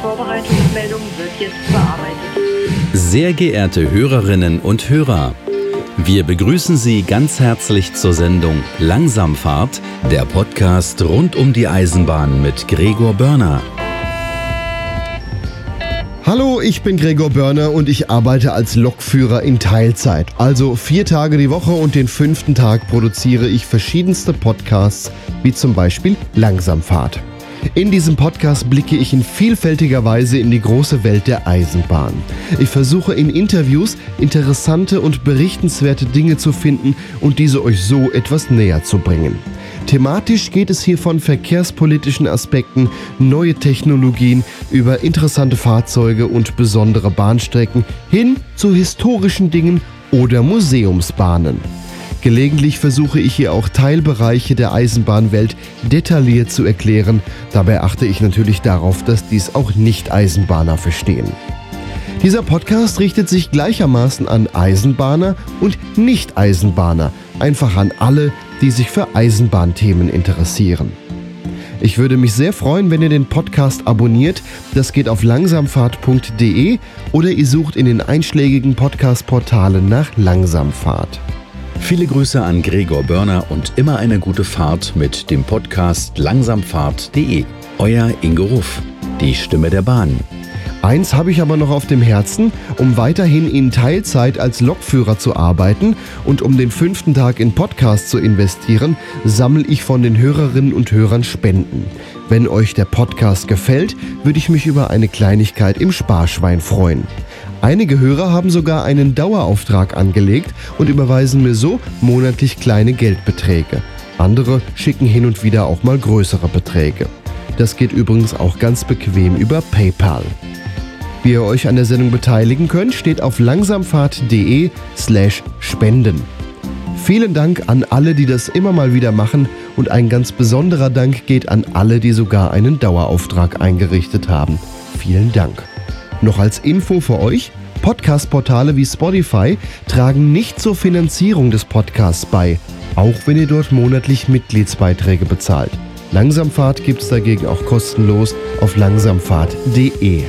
Vorbereitungsmeldung wird jetzt bearbeitet. Sehr geehrte Hörerinnen und Hörer, wir begrüßen Sie ganz herzlich zur Sendung Langsamfahrt, der Podcast rund um die Eisenbahn mit Gregor Börner. Hallo, ich bin Gregor Börner und ich arbeite als Lokführer in Teilzeit. Also vier Tage die Woche und den fünften Tag produziere ich verschiedenste Podcasts, wie zum Beispiel Langsamfahrt. In diesem Podcast blicke ich in vielfältiger Weise in die große Welt der Eisenbahn. Ich versuche in Interviews interessante und berichtenswerte Dinge zu finden und diese euch so etwas näher zu bringen. Thematisch geht es hier von verkehrspolitischen Aspekten, neue Technologien über interessante Fahrzeuge und besondere Bahnstrecken hin zu historischen Dingen oder Museumsbahnen. Gelegentlich versuche ich hier auch Teilbereiche der Eisenbahnwelt detailliert zu erklären. Dabei achte ich natürlich darauf, dass dies auch Nicht-Eisenbahner verstehen. Dieser Podcast richtet sich gleichermaßen an Eisenbahner und Nicht-Eisenbahner, einfach an alle, die sich für Eisenbahnthemen interessieren. Ich würde mich sehr freuen, wenn ihr den Podcast abonniert. Das geht auf langsamfahrt.de oder ihr sucht in den einschlägigen Podcast-Portalen nach Langsamfahrt. Viele Grüße an Gregor Börner und immer eine gute Fahrt mit dem Podcast langsamfahrt.de. Euer Ingo Ruff, die Stimme der Bahn. Eins habe ich aber noch auf dem Herzen, um weiterhin in Teilzeit als Lokführer zu arbeiten und um den fünften Tag in Podcast zu investieren, sammle ich von den Hörerinnen und Hörern Spenden. Wenn euch der Podcast gefällt, würde ich mich über eine Kleinigkeit im Sparschwein freuen. Einige Hörer haben sogar einen Dauerauftrag angelegt und überweisen mir so monatlich kleine Geldbeträge. Andere schicken hin und wieder auch mal größere Beträge. Das geht übrigens auch ganz bequem über PayPal. Wie ihr euch an der Sendung beteiligen könnt, steht auf langsamfahrt.de slash spenden. Vielen Dank an alle, die das immer mal wieder machen und ein ganz besonderer Dank geht an alle, die sogar einen Dauerauftrag eingerichtet haben. Vielen Dank. Noch als Info für euch, Podcast-Portale wie Spotify tragen nicht zur Finanzierung des Podcasts bei, auch wenn ihr dort monatlich Mitgliedsbeiträge bezahlt. Langsamfahrt gibt es dagegen auch kostenlos auf langsamfahrt.de.